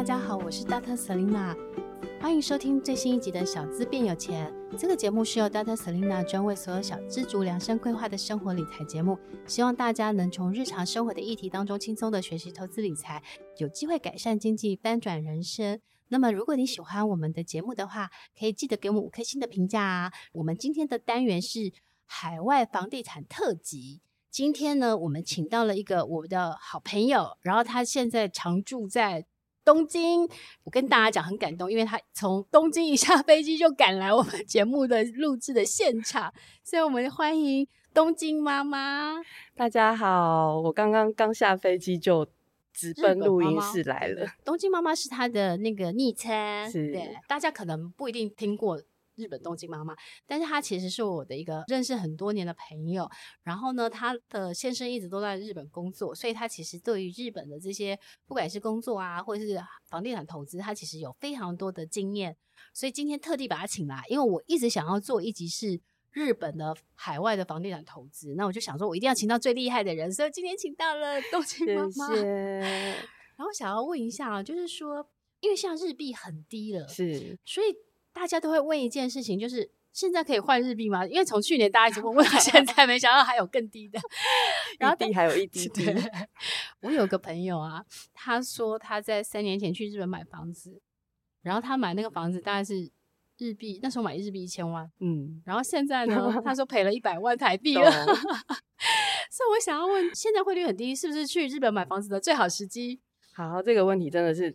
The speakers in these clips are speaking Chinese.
大家好，我是 Dr. Selena，欢迎收听最新一集的《小资变有钱》。这个节目是由 Dr. Selena 专为所有小资族量身规划的生活理财节目，希望大家能从日常生活的议题当中轻松的学习投资理财，有机会改善经济，翻转人生。那么，如果你喜欢我们的节目的话，可以记得给我们五颗星的评价啊。我们今天的单元是海外房地产特辑。今天呢，我们请到了一个我的好朋友，然后他现在常住在东京。我跟大家讲很感动，因为他从东京一下飞机就赶来我们节目的录制的现场，所以我们欢迎东京妈妈。大家好，我刚刚刚下飞机就直奔录音室来了。东京妈妈是她的那个昵称，是对大家可能不一定听过。日本东京妈妈，但是她其实是我的一个认识很多年的朋友。然后呢，她的先生一直都在日本工作，所以她其实对于日本的这些不管是工作啊，或者是房地产投资，她其实有非常多的经验。所以今天特地把她请来，因为我一直想要做一集是日本的海外的房地产投资，那我就想说，我一定要请到最厉害的人，所以今天请到了东京妈妈。谢谢。然后想要问一下啊，就是说，因为现在日币很低了，是，所以。大家都会问一件事情，就是现在可以换日币吗？因为从去年大家一直问，问到现在，没想到还有更低的。然后低还有一滴滴。我有个朋友啊，他说他在三年前去日本买房子，然后他买那个房子大概是日币，那时候买日币一千万，嗯，然后现在呢，他说赔了一百万台币了。所以我想要问，现在汇率很低，是不是去日本买房子的最好时机？好，这个问题真的是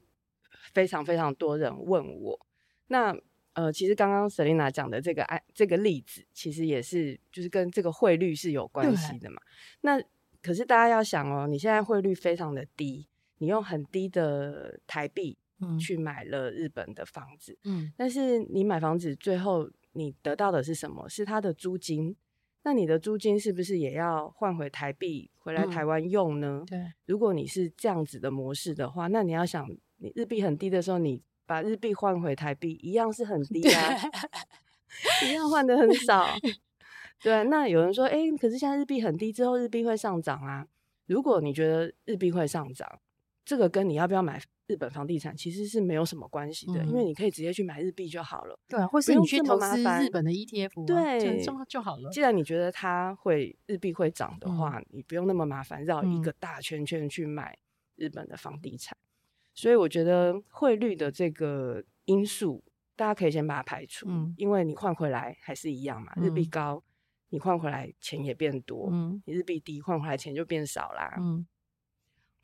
非常非常多人问我。那呃，其实刚刚 Selina 讲的这个案，这个例子，其实也是就是跟这个汇率是有关系的嘛。那可是大家要想哦，你现在汇率非常的低，你用很低的台币去买了日本的房子，嗯，但是你买房子最后你得到的是什么？是它的租金。那你的租金是不是也要换回台币回来台湾用呢？嗯，对，如果你是这样子的模式的话，那你要想，你日币很低的时候，你把日币换回台币一样是很 低啊，一样换的很少。对，那有人说，哎、欸，可是现在日币很低，之后日币会上涨啊。如果你觉得日币会上涨，这个跟你要不要买日本房地产其实是没有什么关系的，嗯，因为你可以直接去买日币就好了。对，或是你去投资日本的 ETF，对，就就好了。既然你觉得它会日币会涨的话，嗯，你不用那么麻烦绕一个大圈圈去买日本的房地产。所以我觉得汇率的这个因素，大家可以先把它排除，嗯、因为你换回来还是一样嘛。日币高，你换回来钱也变多；嗯、你日币低，换回来钱就变少啦。嗯，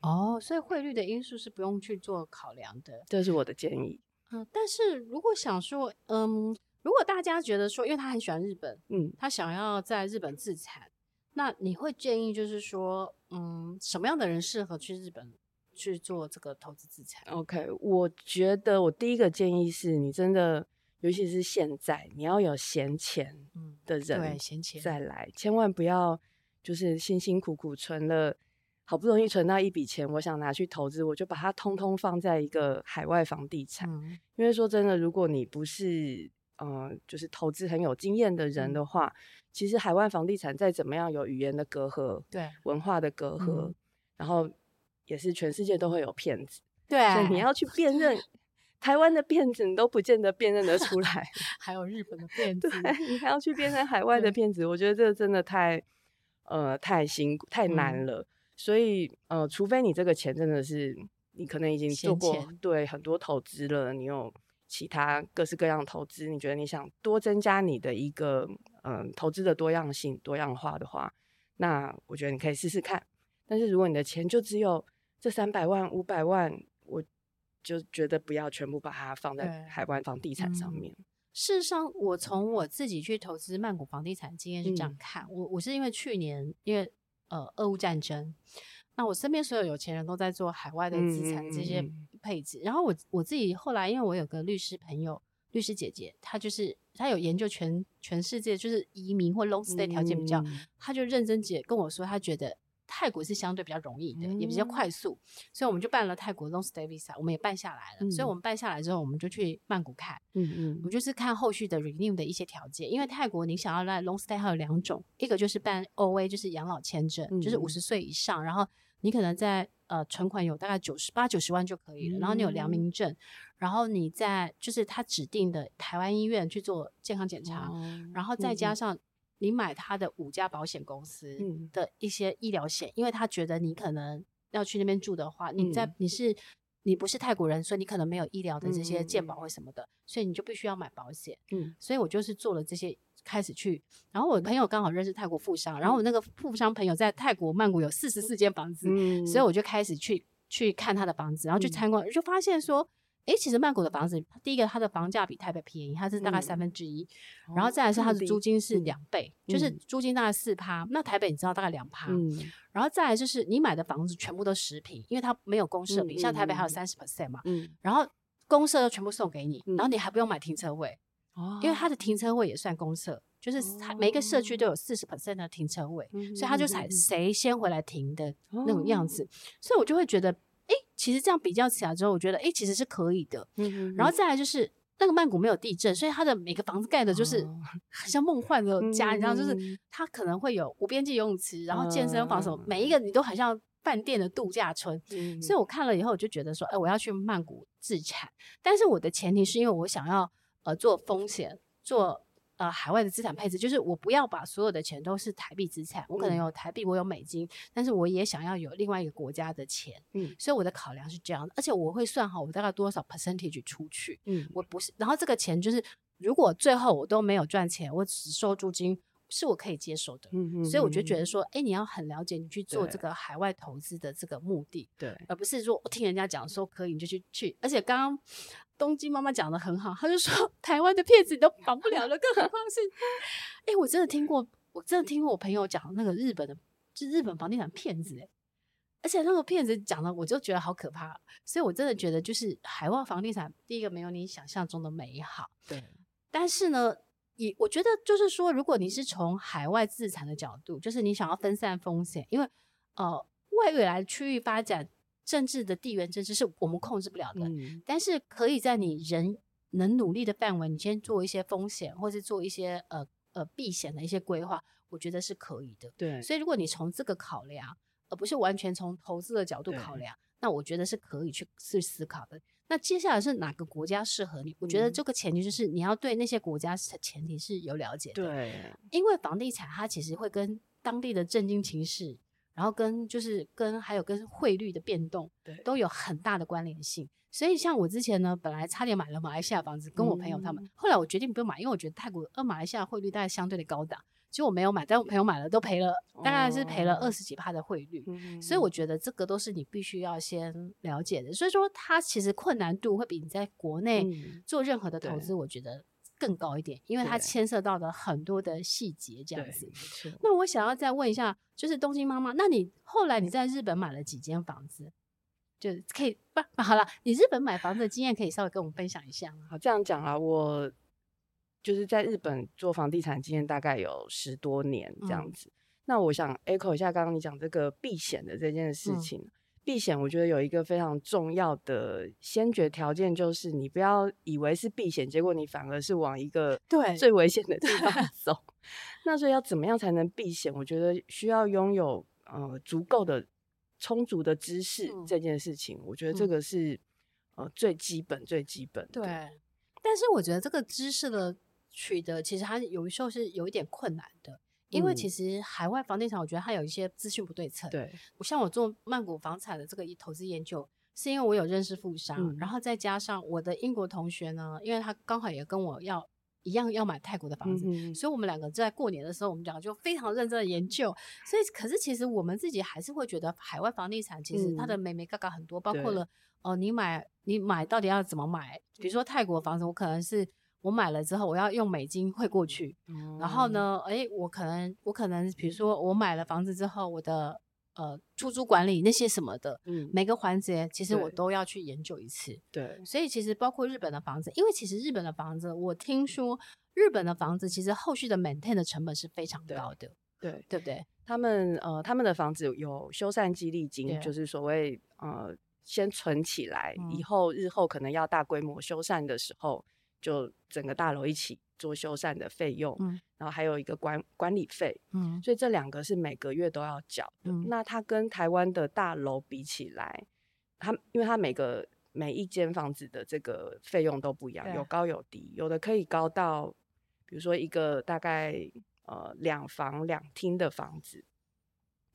哦，所以汇率的因素是不用去做考量的，这是我的建议。嗯，但是如果想说，嗯，如果大家觉得说，因为他很喜欢日本，嗯，他想要在日本自产，那你会建议就是说，嗯，什么样的人适合去日本？去做这个投资资产。OK，我觉得我第一个建议是你真的，尤其是现在，你要有闲钱的人，对，闲钱再来，千万不要就是辛辛苦苦存了，好不容易存到一笔钱，我想拿去投资，我就把它通通放在一个海外房地产。嗯、因为说真的，如果你不是嗯、呃，就是投资很有经验的人的话、嗯，其实海外房地产再怎么样有语言的隔阂，对，文化的隔阂，嗯、然后。也是全世界都会有骗子，对啊，所以你。要去辨 认台湾的骗子，你都不见得辨认得出来，还有日本的。骗子，对，你还要去辨认海。外的骗子，我觉得这个真的太呃太辛苦太难了。嗯、所以呃，除非你这个钱真的是你可能已经做过对很多投资了，你有其他各式各样的投资，你觉得你想多增加你的一个嗯、呃、投资的多样性多样化的话，那我觉得你可以试试看。但是如果你的钱就只有这三百万、五百万，我就觉得不要全部把它放在海外房地产上面。嗯、事实上，我从我自己去投资曼谷房地产经验是这样看，嗯、我我是因为去年因为呃俄乌战争，那我身边所有有钱人都在做海外的资产这些配置，嗯、然后我我自己后来因为我有个律师朋友、律师姐姐，她就是她有研究全全世界就是移民或 long stay 条件比较、嗯，她就认真姐跟我说，她觉得。泰国是相对比较容易的，嗯、也比较快速，所以我们就办了泰国 long stay visa，我们也办下来了。嗯、所以我们办下来之后，我们就去曼谷看，嗯嗯，我们就是看后续的 renew 的一些条件，因为泰国你想要来 long stay 还有两种，一个就是办 OA，就是养老签证，嗯、就是五十岁以上，然后你可能在呃存款有大概九十八九十万就可以了，嗯、然后你有良民证，然后你在就是他指定的台湾医院去做健康检查，嗯、然后再加上。你买他的五家保险公司的一些医疗险，嗯、因为他觉得你可能要去那边住的话，嗯、你在你是你不是泰国人，所以你可能没有医疗的这些健保或什么的，嗯、所以你就必须要买保险。嗯，所以我就是做了这些，开始去。然后我朋友刚好认识泰国富商，然后我那个富商朋友在泰国曼谷有四十四间房子，嗯、所以我就开始去去看他的房子，然后去参观，嗯、就发现说。诶，其实曼谷的房子，第一个它的房价比台北便宜，它是大概三分之一，嗯、然后再来是它的租金是两倍，嗯、就是租金大概四趴，那台北你知道大概两趴，嗯、然后再来就是你买的房子全部都十平，因为它没有公社比，嗯、像台北还有三十 percent 嘛，嗯、然后公社又全部送给你，嗯、然后你还不用买停车位，哦、因为它的停车位也算公社，就是它每一个社区都有四十 percent 的停车位，嗯、所以它就采谁先回来停的那种样子，哦、所以我就会觉得。哎，其实这样比较起来之后，我觉得哎，其实是可以的。嗯然后再来就是那个曼谷没有地震，所以它的每个房子盖的就是很像梦幻的家，你知道，就是它可能会有无边际游泳池，然后健身房什么，每一个你都很像饭店的度假村。嗯，所以我看了以后，我就觉得说，哎，我要去曼谷自产，但是我的前提是因为我想要呃做风险做。呃，海外的资产配置就是我不要把所有的钱都是台币资产，我可能有台币，我有美金，但是我也想要有另外一个国家的钱，嗯，所以我的考量是这样的，而且我会算好我大概多少 percentage 出去，嗯，我不是，然后这个钱就是如果最后我都没有赚钱，我只收租金，是我可以接受的，嗯。嗯，所以我就觉得说，哎，你要很了解你去做这个海外投资的这个目的，对，而不是说我听人家讲说可以你就去去，而且刚刚。东京妈妈讲的很好，她就说 台湾的骗子你都防不了了，更何况是，哎、欸，我真的听过，我真的听过我朋友讲那个日本的，就日本房地产骗子，哎，而且那个骗子讲的，我就觉得好可怕，所以我真的觉得就是海外房地产，第一个没有你想象中的美好，对，但是呢，也我觉得就是说，如果你是从海外资产的角度，就是你想要分散风险，因为呃，外未来区域发展。政治的地缘政治是我们控制不了的，嗯、但是可以在你人能努力的范围，你先做一些风险，或是做一些呃呃避险的一些规划，我觉得是可以的。对，所以如果你从这个考量，而不是完全从投资的角度考量，那我觉得是可以去去思考的。那接下来是哪个国家适合你？我觉得这个前提就是你要对那些国家的前提是有了解的。对，因为房地产它其实会跟当地的政经情势。然后跟就是跟还有跟汇率的变动，对，都有很大的关联性。所以像我之前呢，本来差点买了马来西亚房子，跟我朋友他们，嗯、后来我决定不用买，因为我觉得泰国呃马来西亚汇率大概相对的高档，其实我没有买，但我朋友买了都赔了，大概是赔了二十几趴的汇率。哦、所以我觉得这个都是你必须要先了解的。所以说它其实困难度会比你在国内做任何的投资，我觉得。更高一点，因为它牵涉到的很多的细节，这样子。那我想要再问一下，就是东京妈妈，那你后来你在日本买了几间房子？就可以不好了，你日本买房子的经验可以稍微跟我们分享一下吗？好，这样讲啊，我就是在日本做房地产经验大概有十多年这样子。嗯、那我想 echo 一下刚刚你讲这个避险的这件事情。嗯避险，我觉得有一个非常重要的先决条件，就是你不要以为是避险，结果你反而是往一个对最危险的地方 走。那所以要怎么样才能避险？我觉得需要拥有呃足够的充足的知识，嗯、这件事情，我觉得这个是、嗯、呃最基本最基本的。对，但是我觉得这个知识的取得，其实它有时候是有一点困难的。因为其实海外房地产，我觉得它有一些资讯不对称。对，我像我做曼谷房产的这个投资研究，是因为我有认识富商，嗯、然后再加上我的英国同学呢，因为他刚好也跟我要一样要买泰国的房子，嗯、所以我们两个在过年的时候，我们两个就非常认真的研究。所以，可是其实我们自己还是会觉得海外房地产其实它的眉眉嘎嘎很多，嗯、包括了哦、呃，你买你买到底要怎么买？比如说泰国房子，我可能是。我买了之后，我要用美金汇过去，嗯、然后呢，诶，我可能，我可能，比如说我买了房子之后，我的呃出租管理那些什么的，嗯，每个环节其实我都要去研究一次，对，所以其实包括日本的房子，因为其实日本的房子，我听说日本的房子其实后续的 maintain 的成本是非常高的，对对不对？他们呃，他们的房子有修缮激励金，就是所谓呃，先存起来，嗯、以后日后可能要大规模修缮的时候，就整个大楼一起做修缮的费用，嗯、然后还有一个管管理费，嗯，所以这两个是每个月都要缴的。嗯、那它跟台湾的大楼比起来，它因为它每个每一间房子的这个费用都不一样，有高有低，有的可以高到，比如说一个大概。呃，两房两厅的房子，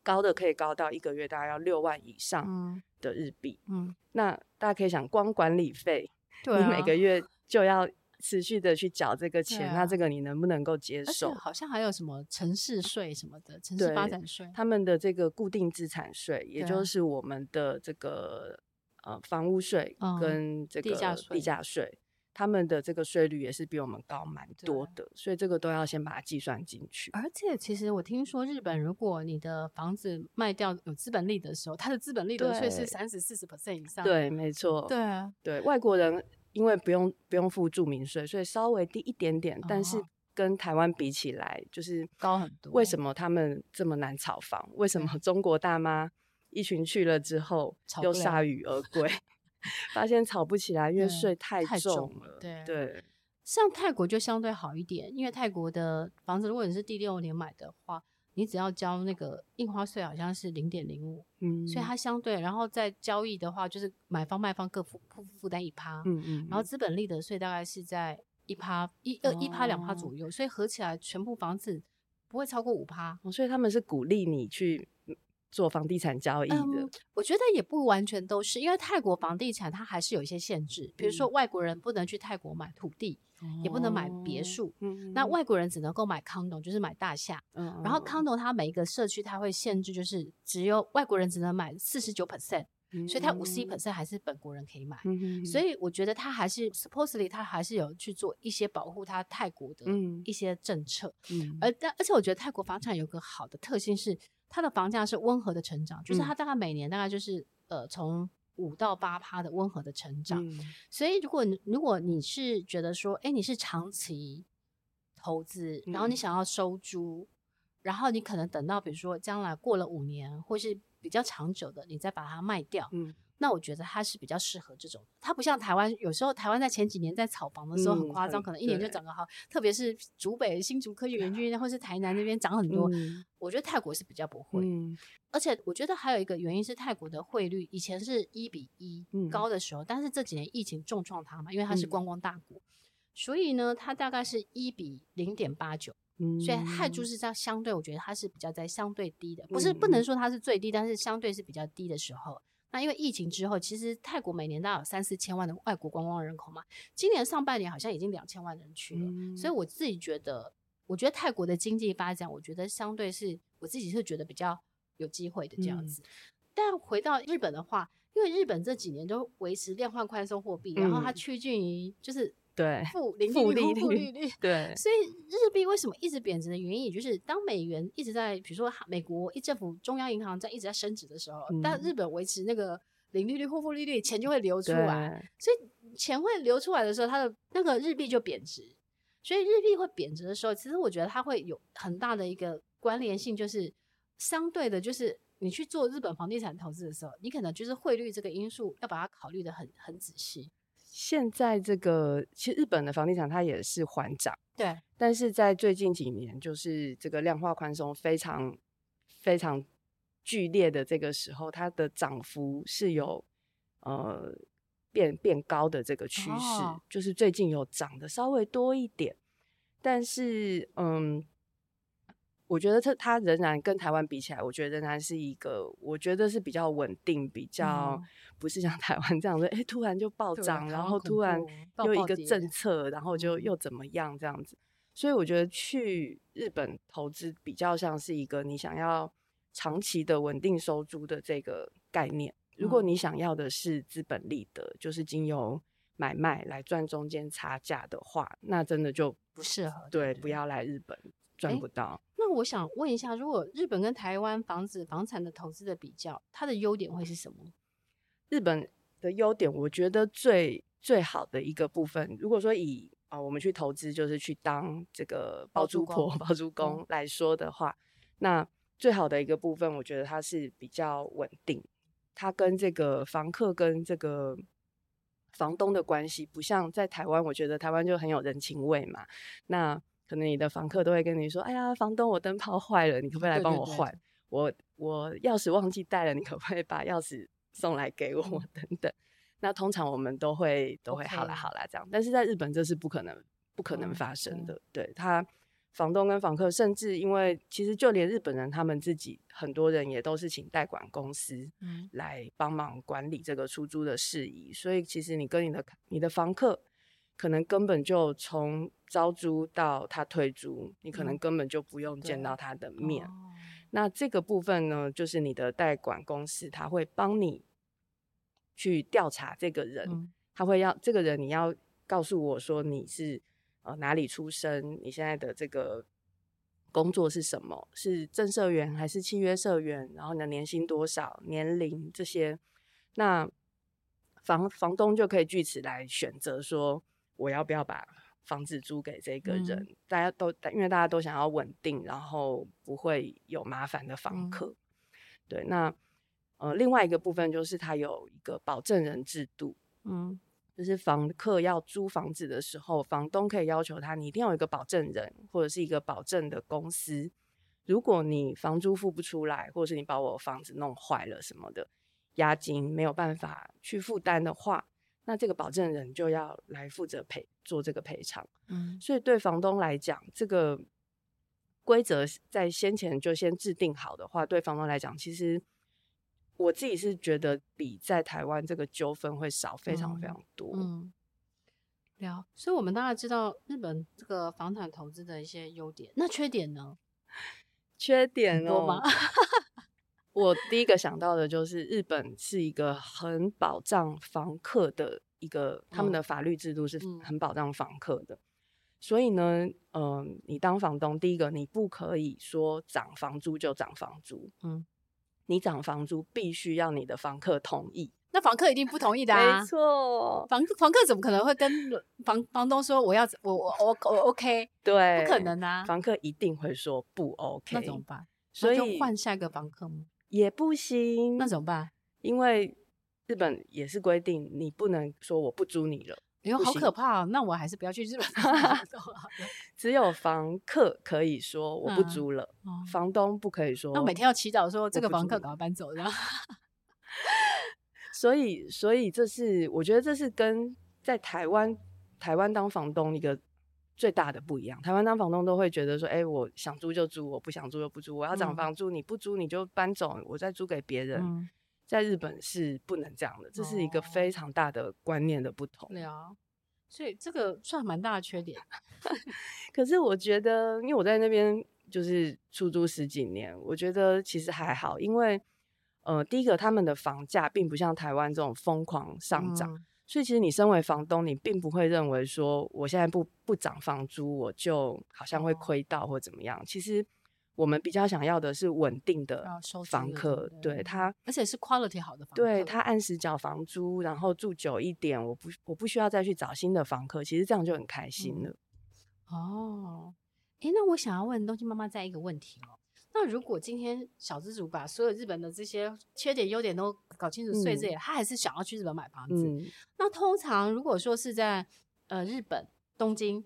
高的可以高到一个月大概要六万以上的日币。嗯，那大家可以想，光管理费，对啊，你每个月就要持续的去缴这个钱，啊，那这个你能不能够接受？好像还有什么城市税什么的，城市发展税，他们的这个固定资产税，也就是我们的这个呃房屋税跟这个地价税。他们的这个税率也是比我们高蛮多的，所以这个都要先把它计算进去。而且，其实我听说日本，如果你的房子卖掉有资本利得的时候，它的资本利得税是三十四十 percent 以上。对，没错。对啊，对外国人因为不用不用付住民税，所以稍微低一点点，但是跟台湾比起来就是高很多。为什么他们这么难炒房？为什么中国大妈一群去了之后又铩羽而归？发现炒不起来，因为税太重了。对，对，像泰国就相对好一点，因为泰国的房子，如果你是第六年买的话，你只要交那个印花税，好像是零点零五，嗯，所以它相对，然后在交易的话，就是买方卖方各负负负担一趴，嗯，嗯嗯，然后资本利得税大概是在一趴一呃一趴两趴左右，所以合起来全部房子不会超过五趴，所以他们是鼓励你去。做房地产交易的，嗯，我觉得也不完全都是，因为泰国房地产它还是有一些限制，比如说外国人不能去泰国买土地，嗯、也不能买别墅，嗯、那外国人只能够买 condo，就是买大厦，嗯、然后 condo 它每一个社区它会限制，就是只有外国人只能买四十九 percent，所以它五十一 percent 还是本国人可以买，嗯、所以我觉得他还是 supposedly 他还是有去做一些保护他泰国的一些政策，嗯、而但而且我觉得泰国房产有个好的特性是。它的房价是温和的成长，就是它大概每年大概就是呃从五到八趴的温和的成长。嗯、所以如果如果你是觉得说，哎，你是长期投资，然后你想要收租，嗯、然后你可能等到比如说将来过了五年或是比较长久的，你再把它卖掉。嗯那我觉得它是比较适合这种，它不像台湾，有时候台湾在前几年在炒房的时候很夸张，嗯、可能一年就涨个好，特别是竹北新竹科技园区，或是台南那边涨很多。嗯、我觉得泰国是比较不会，嗯、而且我觉得还有一个原因是泰国的汇率以前是一比一高。的时候，嗯、但是这几年疫情重创它嘛，因为它是观光大国，嗯、所以呢，它大概是一比零点八九，所以泰铢。是这样相对，我觉得它是比较在相对低的，不是不能说它是最低，但是相对是比较低的时候。那因为疫情之后，其实泰国每年大概有三四千万的外国观光人口嘛，今年上半年好像已经两千万人去了，嗯、所以我自己觉得，我觉得泰国的经济发展，我觉得相对是我自己是觉得比较有机会的这样子。嗯、但回到日本的话，因为日本这几年都维持量化宽松货币，嗯、然后它趋近于就是。对，负零利率，负利率，对，所以日币为什么一直贬值的原因，也就是当美元一直在，比如说美国一政府中央银行在一直在升值的时候，嗯、但日本维持那个零利率或负利率，钱就会流出来，所以钱会流出来的时候，它的那个日币就贬值，所以日币会贬值的时候，其实我觉得它会有很大的一个关联性，就是相对的，就是你去做日本房地产投资的时候，你可能就是汇率这个因素要把它考虑的很很仔细。现在这个其实日本的房地产它也是缓涨，对，但是在最近几年，就是这个量化宽松非常非常剧烈的这个时候，它的涨幅是有呃变变高的这个趋势，哦、就是最近有涨的稍微多一点，但是嗯。我觉得它它仍然跟台湾比起来，我觉得仍然是一个，我觉得是比较稳定，比较不是像 台湾这样子，哎、欸，突然就暴涨，然后突然又一个政策，然后就又怎么样这样子。所以我觉得去日本投资比较像是一个你想要长期的稳定收租的这个概念。如果你想要的是资本利得，就是经由买卖来赚中间差价的话，那真的就不适合。对，不要来日本，赚不到。欸那我想问一下，如果日本跟台湾房子房产的投资的比较，它的优点会是什么？日本的优点，我觉得最最好的一个部分，如果说以啊、呃、我们去投资，就是去当这个包租婆、包租公来说的话，那最好的一个部分，我觉得它是比较稳定，它跟这个房客跟这个房东的关系，不像在台湾，我觉得台湾就很有人情味嘛。那可能你的房客都会跟你说：“哎呀，房东，我灯泡坏了，你可不可以来帮我换？我我钥匙忘记带了，你可不可以把钥匙送来给我？嗯、等等。”那通常我们都会都会好啦好啦这样，但是在日本这是不可能不可能发生的。嗯、对他房东跟房客，甚至因为其实就连日本人他们自己很多人也都是请代管公司来帮忙管理这个出租的事宜，所以其实你跟你的你的房客。可能根本就从招租到他退租，你可能根本就不用见到他的面。嗯、那这个部分呢，就是你的代管公司他会帮你去调查这个人，嗯、他会要这个人你要告诉我说你是呃哪里出生，你现在的这个工作是什么，是正社员还是契约社员，然后你的年薪多少，年龄这些，那房房东就可以据此来选择说。我要不要把房子租给这个人？嗯、大家都因为大家都想要稳定，然后不会有麻烦的房客。嗯、对，那呃，另外一个部分就是它有一个保证人制度。嗯，就是房客要租房子的时候，房东可以要求他，你一定要有一个保证人或者是一个保证的公司。如果你房租付不出来，或者是你把我房子弄坏了什么的，押金没有办法去负担的话。那这个保证人就要来负责赔做这个赔偿，嗯，所以对房东来讲，这个规则在先前就先制定好的话，对房东来讲，其实我自己是觉得比在台湾这个纠纷会少非常非常多，嗯，了、嗯。所以我们当然知道日本这个房产投资的一些优点，那缺点呢？缺点哦。多吗我第一个想到的就是日本是一个很保障房客的一个，他们的法律制度是很保障房客的。所以呢，嗯、呃，你当房东，第一个你不可以说涨房租就涨房租，嗯，你涨房租必须要你的房客同意。那房客一定不同意的 啊，没错，房房客怎么可能会跟房房东说我要我我我我 OK？对，不可能啊，房客一定会说不 OK，那怎么办？所以换下一个房客吗？也不行，那怎么办？因为日本也是规定，你不能说我不租你了。哎呦，好可怕哦！那我还是不要去日本。只有房客可以说我不租了，嗯、房东不可以说。那每天要祈祷说这个房客赶快搬走，然后。所以，所以这是我觉得这是跟在台湾台湾当房东一个。最大的不一样，台湾当房东都会觉得说，哎、欸，我想租就租，我不想租就不租，我要涨房租，嗯、你不租你就搬走，我再租给别人。嗯、在日本是不能这样的，这是一个非常大的观念的不同。哦、所以这个算蛮大的缺点。可是我觉得，因为我在那边就是出租十几年，我觉得其实还好，因为呃，第一个他们的房价并不像台湾这种疯狂上涨。嗯所以，其实你身为房东，你并不会认为说，我现在不不涨房租，我就好像会亏到或怎么样。其实，我们比较想要的是稳定的房客，对他，而且是 quality 好的房客，对他按时缴房租，然后住久一点，我不我不需要再去找新的房客，其实这样就很开心了。嗯、哦，诶，那我想要问东京妈妈再一个问题哦。那如果今天小资族把所有日本的这些缺点优点都搞清楚，碎这些，他还是想要去日本买房子。嗯、那通常如果说是在呃日本东京，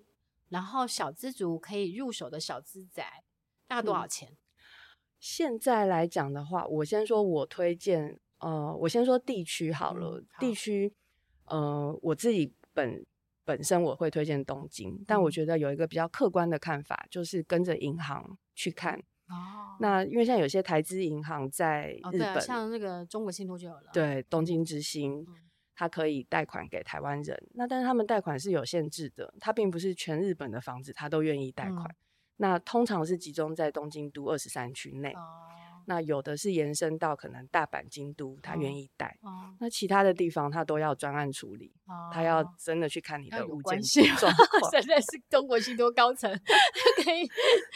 然后小资族可以入手的小资宅，大概多少钱？嗯、现在来讲的话，我先说我推荐，呃，我先说地区好了。嗯、好地区，呃，我自己本本身我会推荐东京，嗯、但我觉得有一个比较客观的看法，就是跟着银行去看。哦，那因为现在有些台资银行在日本，哦啊、像那个中国信托就有了。对，东京之星，嗯、它可以贷款给台湾人。那但是他们贷款是有限制的，它并不是全日本的房子他都愿意贷款。嗯、那通常是集中在东京都二十三区内。哦，那有的是延伸到可能大阪、京都，他愿意带。哦，那其他的地方他都要专案处理。哦，他要真的去看你的物件状 况。现在是中国信托高层 可以。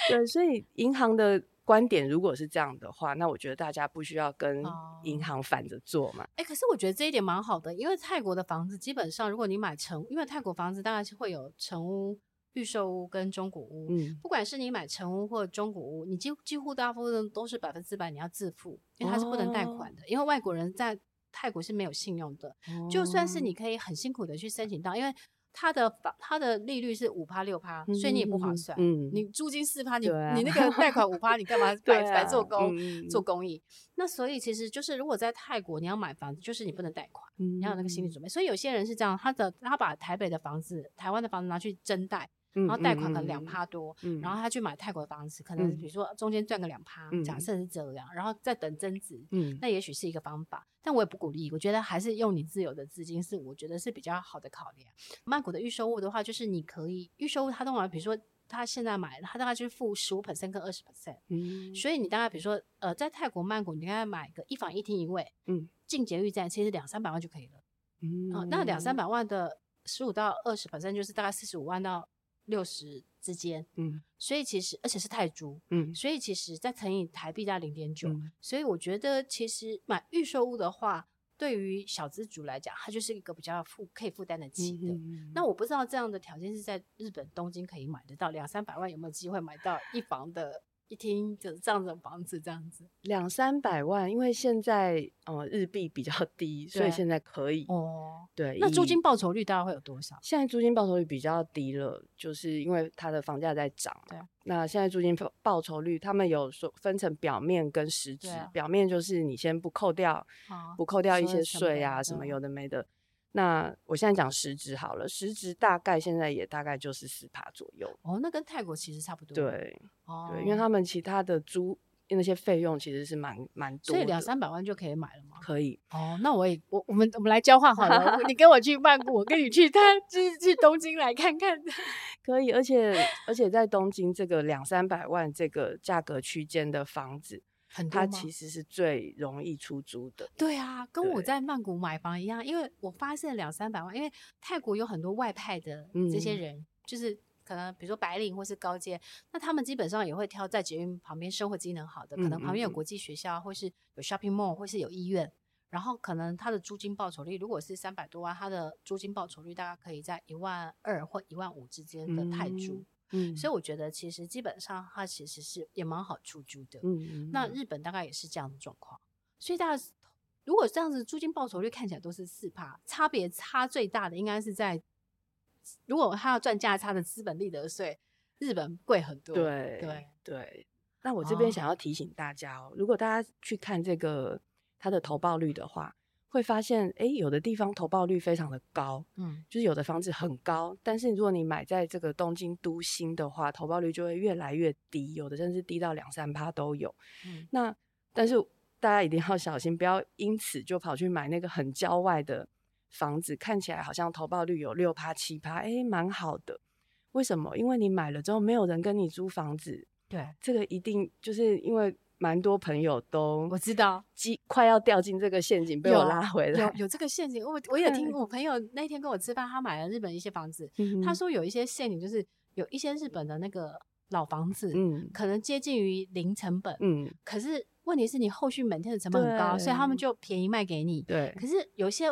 对，所以银行的观点如果是这样的话，那我觉得大家不需要跟银行反着做嘛。哎、欸，可是我觉得这一点蛮好的，因为泰国的房子基本上，如果你买成，因为泰国房子大概是会有成屋预售屋跟中古屋，嗯，不管是你买成屋或中古屋，你几几乎大部分都是百分之百你要自付，因为它是不能贷款的，哦、因为外国人在泰国是没有信用的，哦、就算是你可以很辛苦的去申请到，因为。它的房，它的利率是五趴六趴，所以你也不划算。嗯，你租金四趴，你你那个贷款五趴，你干嘛 白白做工做公益？那所以其实就是，如果在泰国你要买房子，就是你不能贷款，你要有那个心理准备。所以有些人是这样，他的他把台北的房子、台湾的房子拿去增贷。然后贷款可能两趴多，然后他去买泰国的房子，可能比如说中间赚个两趴，嗯、假设是这样，然后再等增值，嗯、那也许是一个方法，但我也不鼓励，我觉得还是用你自有的资金是我觉得是比较好的考量。曼谷的预售物的话，就是你可以预售屋，他通常比如说他现在买，他大概就是付十五 percent 跟二十 percent，嗯，所以你大概比如说呃在泰国曼谷，你大概买个一房一厅一卫，嗯，进捷运站其实两三百万就可以了，嗯，哦、那两三。百万的十五到二十 percent 就是大概四十五万到。六十之间，嗯，所以其实而且是泰铢，嗯，所以其实再乘以台币在零点九，所以我觉得其实买预售屋的话，对于小资族来讲，它就是一个比较负可以负担得起的。嗯、那我不知道这样的条件是在日本东京可以买得到两三百万，有没有机会买到一房的？一听就是这样子的房子，这样子两三百万，因为现在呃日币比较低，所以现在可以哦。对，那租金报酬率大概会有多少？现在租金报酬率比较低了，就是因为它的房价在涨。对，那现在租金报酬率，他们有说分成表面跟实质。啊、表面就是你先不扣掉，啊、不扣掉一些税啊什么有的没的。那我现在讲实值好了，实值大概现在也大概就是四趴左右。哦，那跟泰国其实差不多。对，哦，对，因为他们其他的租那些费用其实是蛮蛮多的，所以两三百万就可以买了吗？可以。哦，那我也我我们我们来交换好了，你跟我去曼谷，我跟你去他去去东京来看看。可以，而且而且在东京这个两三百万这个价格区间的房子。它其实是最容易出租的。对啊，跟我在曼谷买房一样，因为我发现两三百万，因为泰国有很多外派的这些人，嗯、就是可能比如说白领或是高阶，那他们基本上也会挑在捷运旁边生活机能好的，可能旁边有国际学校，或是有 shopping mall，或是有医院，然后可能他的租金报酬率如果是三百多万，他的租金报酬率大概可以在一万二或一万五之间的泰铢。嗯嗯，所以我觉得其实基本上它其实是也蛮好出租的。嗯，嗯，嗯，那日本大概也是这样的状况。所以大家如果这样子租金报酬率看起来都是四趴，差别差最大的应该是在如果他要赚价差的资本利得税，日本贵很多。对对对。那我这边想要提醒大家哦，哦如果大家去看这个它的投报率的话。会发现，哎，有的地方投报率非常的高，嗯，就是有的房子很高，但是如果你买在这个东京都心的话，投报率就会越来越低，有的甚至低到两三趴都有。嗯，那但是大家一定要小心，不要因此就跑去买那个很郊外的房子，看起来好像投报率有六趴七趴，哎，蛮好的。为什么？因为你买了之后没有人跟你租房子，对，这个一定就是因为。蛮多朋友都我知道，快要掉进这个陷阱，被我拉回来。有有这个陷阱，我我 也听我朋友那天跟我吃饭，他买了日本一些房子，嗯、他说有一些陷阱，就是有一些日本的那个老房子，嗯，可能接近于零成本，嗯，可是问题是你后续每天的成本很高，所以他们就便宜卖给你，对。可是有些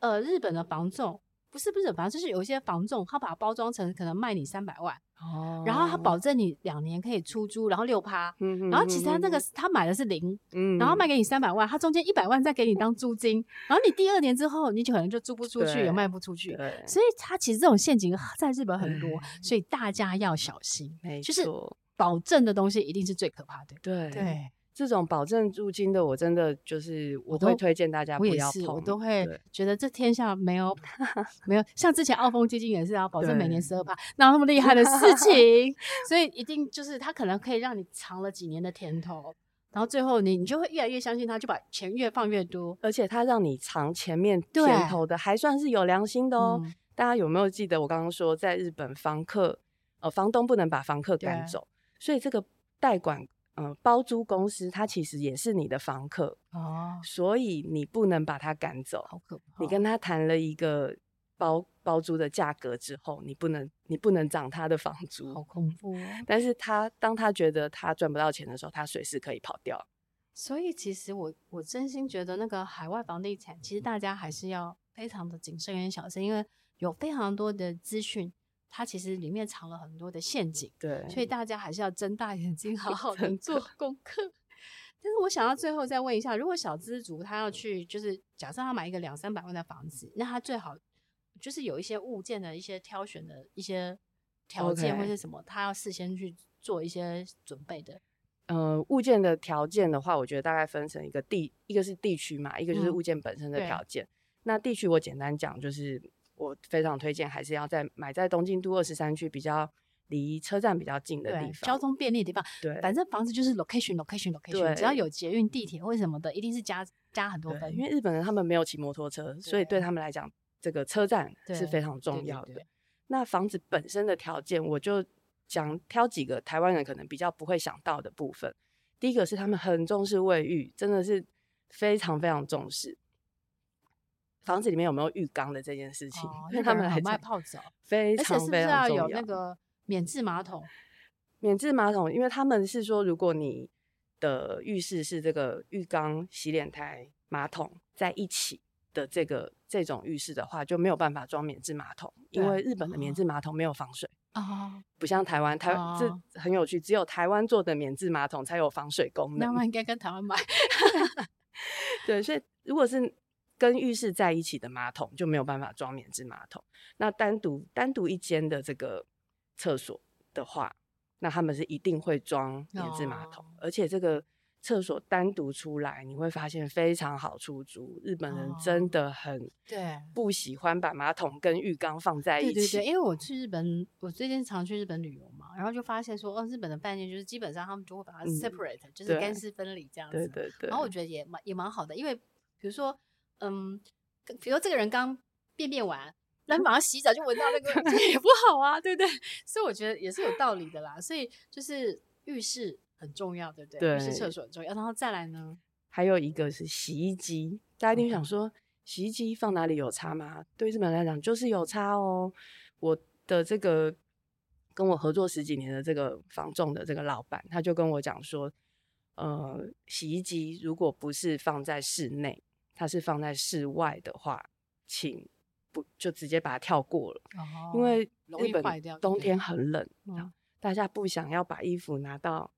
呃日本的房仲不是不是，反正就是有一些房仲，他把它包装成可能卖你三百万。哦，然后他保证你两年可以出租，然后六趴，嗯哼，然后其实他那个他买的是零，嗯，然后卖给你三百万，他中间一百万再给你当租金，然后你第二年之后你就可能就租不出去，也卖不出去，所以他其实这种陷阱在日本很多，所以大家要小心，没错，就是保证的东西一定是最可怕的，对对。这种保证租金的，我真的就是我都会推荐大家不要碰，我都会觉得这天下没有 没有像之前澳丰基金也是要保证每年十二趴，哪有那么厉害的事 情？所以一定就是它可能可以让你尝了几年的甜头，然后最后你你就会越来越相信他，就把钱越放越多，而且他让你尝前面甜头的还算是有良心的哦。大家有没有记得我刚刚说，在日本房客呃房东不能把房客赶走，所以这个代管。嗯，包租公司它其实也是你的房客哦，所以你不能把他赶走。好可怕！你跟他谈了一个包包租的价格之后，你不能你不能涨他的房租，好恐怖哦。但是他当他觉得他赚不到钱的时候，他随时可以跑掉。所以其实我我真心觉得那个海外房地产，其实大家还是要非常的谨慎跟小心，因为有非常多的资讯。它其实里面藏了很多的陷阱。对，所以大家还是要睁大眼睛，好 好的做功课。但是我想要最后再问一下，如果小资族他要去，就是假设他买一个两三百万的房子，那他最好就是有一些物件的一些挑选的一些条件或是什么，他要事先去做一些准备的。呃，物件的条件的话，我觉得大概分成一个地，一个是地区嘛，一个就是物件本身的条件。嗯、那地区我简单讲，就是我非常推荐还是要在买在东京都二十三区比较离车站比较近的地方，交通便利的地方。对，反正房子就是 location location location，只要有捷运、地铁或什么的，一定是加加很多分。因为日本人他们没有骑摩托车，所以对他们来讲，这个车站是非常重要的。那房子本身的条件，我就。讲挑几个台湾人可能比较不会想到的部分。第一个是他们很重视卫浴，真的是非常非常重视房子里面有没有浴缸的这件事情，因为他们很爱泡澡，非常非常重要。有那个免治马桶，免治马桶，因为他们是说，如果你的浴室是这个浴缸、洗脸台、马桶在一起的这个这种浴室的话，就没有办法装免治马桶，因为日本的免治马桶没有防水。哦，不像台湾，台湾这、哦、很有趣，只有台湾做的免治马桶才有防水功能。那我应该跟台湾买。对，所以如果是跟浴室在一起的马桶，就没有办法装免治马桶。那单独单独一间的这个厕所的话，那他们是一定会装免治马桶，哦、而且这个。厕所单独出来，你会发现非常好出租。日本人真的很对，不喜欢把马桶跟浴缸放在一起。对对对，因为我去日本，我最近常去日本旅游嘛，然后就发现说，哦，日本的饭店就是基本上他们就会把它 separate，、嗯、就是干湿分离这样子。对对对。然后我觉得也蛮也蛮好的，因为比如说，嗯，比如说这个人刚便便完，那马上洗澡就闻到那个，也不好啊，对不对？所以我觉得也是有道理的啦。所以就是浴室。很重要，对不对？对，是厕所很重要。然后再来呢，还有一个是洗衣机。大家一定想说，洗衣机放哪里有差吗？对日本来讲，就是有差哦。我的这个跟我合作十几年的这个房仲的这个老板，他就跟我讲说，呃，洗衣机如果不是放在室内，它是放在室外的话，请不就直接把它跳过了，哦、因为日本冬天很冷，嗯、大家不想要把衣服拿到。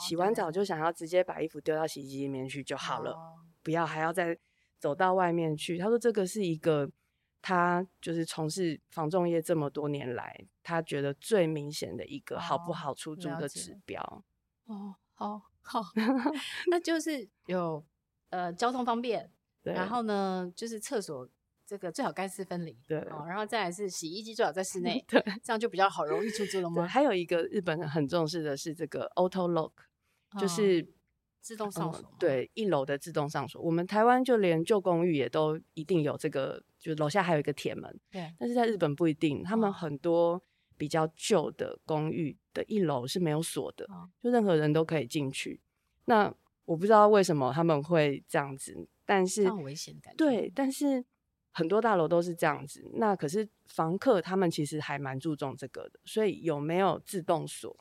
洗完澡就想要直接把衣服丢到洗衣机里面去就好了，哦、不要还要再走到外面去。他说这个是一个他就是从事房仲业这么多年来，他觉得最明显的一个好不好出租的指标。哦，好好，那就是有呃交通方便，对然后呢就是厕所。这个最好干湿分离，对、哦，然后再来是洗衣机最好在室 内，对，这样就比较好容易出租了吗？还有一个日本很重视的是这个 auto lock，、哦、就是自动上锁、嗯，对，一楼的自动上锁。我们台湾就连旧公寓也都一定有这个，就楼下还有一个铁门，对。但是在日本不一定，他们很多比较旧的公寓的一楼是没有锁的，哦、就任何人都可以进去。那我不知道为什么他们会这样子，但是很危险的感觉，对，但是。很多大楼都是这样子，那可是房客他们其实还蛮注重这个的，所以有没有自动锁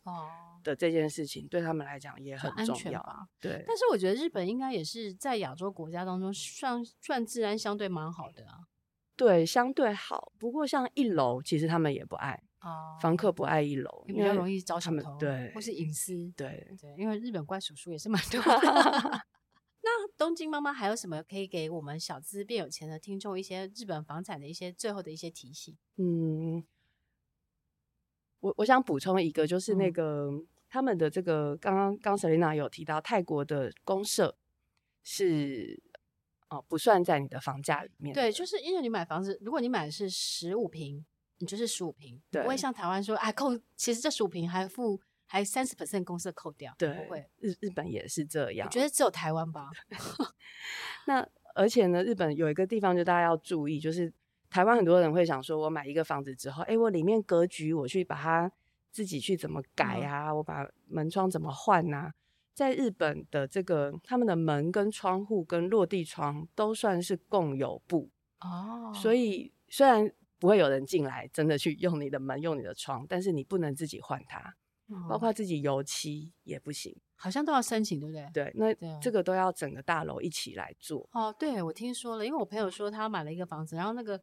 的这件事情对他们来讲也很重要啊。对，但是我觉得日本应该也是在亚洲国家当中算算治安相对蛮好的啊。对，相对好。不过像一楼，其实他们也不爱哦，房客不爱一楼，比较容易招小偷，对，或是隐私，对对，因为日本怪叔叔也是蛮多的。那东京妈妈还有什么可以给我们小资变有钱的听众一些日本房产的一些最后的一些提醒？嗯，我我想补充一个，就是那个、嗯、他们的这个刚刚刚 Selina 有提到泰国的公社是哦不算在你的房价里面。对，就是因为你买房子，如果你买的是十五平，你就是十五坪，对，不会像台湾说哎扣，其实这十五平还付。还三十 percent 公司扣掉，对，不会。日日本也是这样，我觉得只有台湾吧。那而且呢，日本有一个地方就大家要注意，就是台湾很多人会想说，我买一个房子之后，哎，我里面格局我去把它自己去怎么改啊？嗯、我把门窗怎么换啊？在日本的这个他们的门跟窗户跟落地窗都算是共有部哦，所以虽然不会有人进来真的去用你的门用你的窗，但是你不能自己换它。包括自己油漆也不行，好像都要申请，对不对？对，那这个都要整个大楼一起来做。哦，对，我听说了，因为我朋友说他买了一个房子，然后那个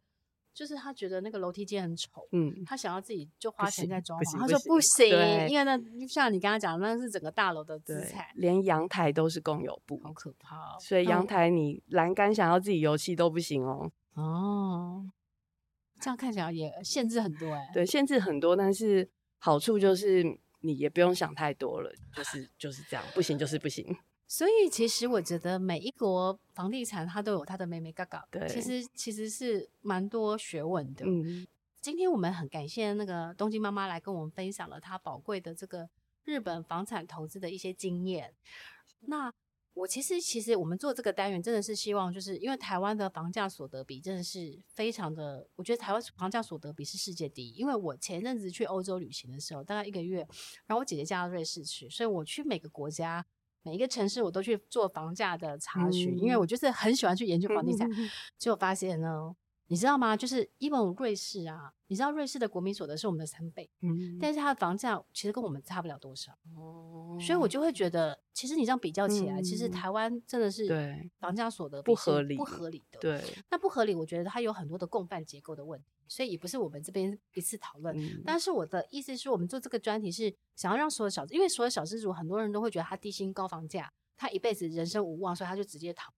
就是他觉得那个楼梯间很丑，嗯，他想要自己就花钱在装潢，他说不行，因为那就像你刚刚讲的，那是整个大楼的资产，连阳台都是共有部，好可怕。哦所以阳台你栏杆想要自己油漆都不行哦。哦，这样看起来也限制很多哎。对，限制很多，但是好处就是你也不用想太多了，就是就是这样，不行就是不行。所以其实我觉得每一国房地产它都有它的美美嘎嘎，对，其实其实是蛮多学问的。嗯，今天我们很感谢那个东京妈妈来跟我们分享了她宝贵的这个日本房产投资的一些经验。那我其实其实我们做这个单元真的是希望，就是因为台湾的房价所得比真的是非常的，我觉得台湾房价所得比是世界第一。因为我前阵子去欧洲旅行的时候，大概一个月，然后我姐姐嫁到瑞士去，所以我去每个国家。每一个城市我都去做房价的查询，嗯，因为我就是很喜欢去研究房地产。结果发现呢，你知道吗？就是伊本瑞士啊，你知道瑞士的国民所得是我们的三倍，嗯，但是它的房价其实跟我们差不了多少。哦，所以我就会觉得，其实你这样比较起来，嗯，其实台湾真的是对房价所得不合理，不合理的。对，那不合理，我觉得它有很多的共犯结构的问题。所以也不是我们这边一次讨论，嗯，但是我的意思是我们做这个专题是想要让所有小，因为所有小资族很多人都会觉得他低薪高房价，他一辈子人生无望，所以他就直接躺平。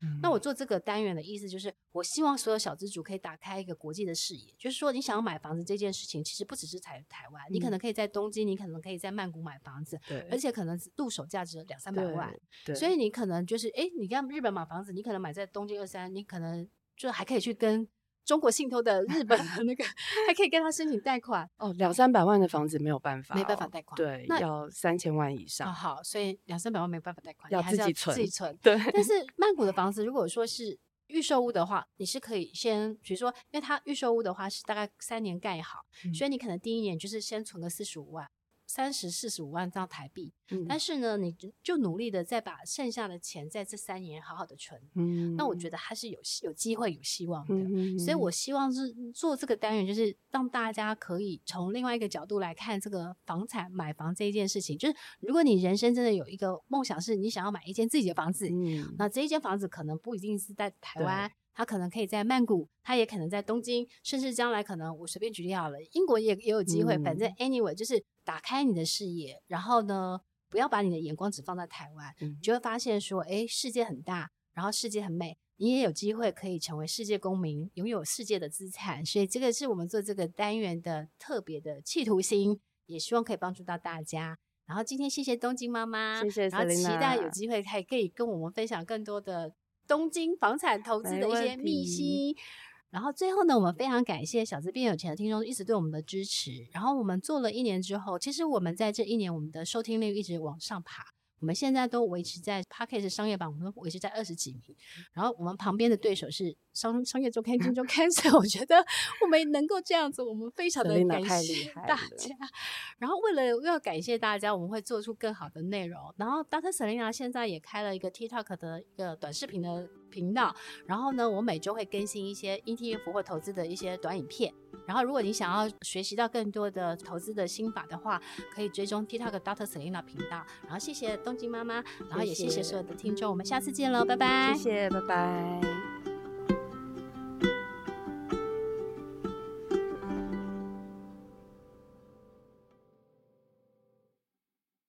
嗯，那我做这个单元的意思就是，我希望所有小资主可以打开一个国际的视野，就是说你想要买房子这件事情，其实不只是台台湾，你可能可以在东京，你可能可以在曼谷买房子，对，而且可能入手价值两三百万，对，所以你可能就是，哎，你看日本买房子，你可能买在东京二三，你可能就还可以去跟。中国信托的日本的 那个还可以跟他申请贷款哦，两三百万的房子没有办法，没办法贷款，对，要三千万以上。哦、好，所以两三百万没有办法贷款，要自己存，自己存。对，但是曼谷的房子如果说是预售屋的话，你是可以先，比如说，因为它预售屋的话是大概三年盖好，嗯，所以你可能第一年就是先存个四十五万。三十四十五万张台币，嗯，但是呢，你就努力的再把剩下的钱在这三年好好的存，嗯，那我觉得还是有有机会有希望的，嗯，所以我希望是做这个单元，就是让大家可以从另外一个角度来看这个房产买房这一件事情，就是如果你人生真的有一个梦想，是你想要买一间自己的房子，嗯，那这一间房子可能不一定是在台湾。他可能可以在曼谷，他也可能在东京，甚至将来可能我随便举例好了，英国也也有机会。嗯、反正 anyway 就是打开你的视野，然后呢，不要把你的眼光只放在台湾，嗯、你就会发现说，哎，世界很大，然后世界很美，你也有机会可以成为世界公民，拥有世界的资产。所以这个是我们做这个单元的特别的企图心，也希望可以帮助到大家。然后今天谢谢东京妈妈，谢谢，然后期待有机会还可以跟我们分享更多的。东京房产投资的一些秘辛，然后最后呢，我们非常感谢小资变有钱的听众一直对我们的支持。然后我们做了一年之后，其实我们在这一年，我们的收听率一直往上爬。我们现在都维持在 Podcast 商业版，我们都维持在二十几名。然后我们旁边的对手是商商业周刊、金周刊，所以我觉得我们能够这样子，我们非常的感谢大家。然后为了要感谢大家，我们会做出更好的内容。然后 Dr. Selena 现在也开了一个 TikTok 的一个短视频的频道。然后呢，我每周会更新一些 ETF 或投资的一些短影片。然后如果你想要学习到更多的投资的心法的话，可以追踪 TikTok Dr. Selina 频道。然后谢谢。东京妈妈，然后也谢谢所有的听众，我们下次见喽，拜拜。谢谢，拜拜。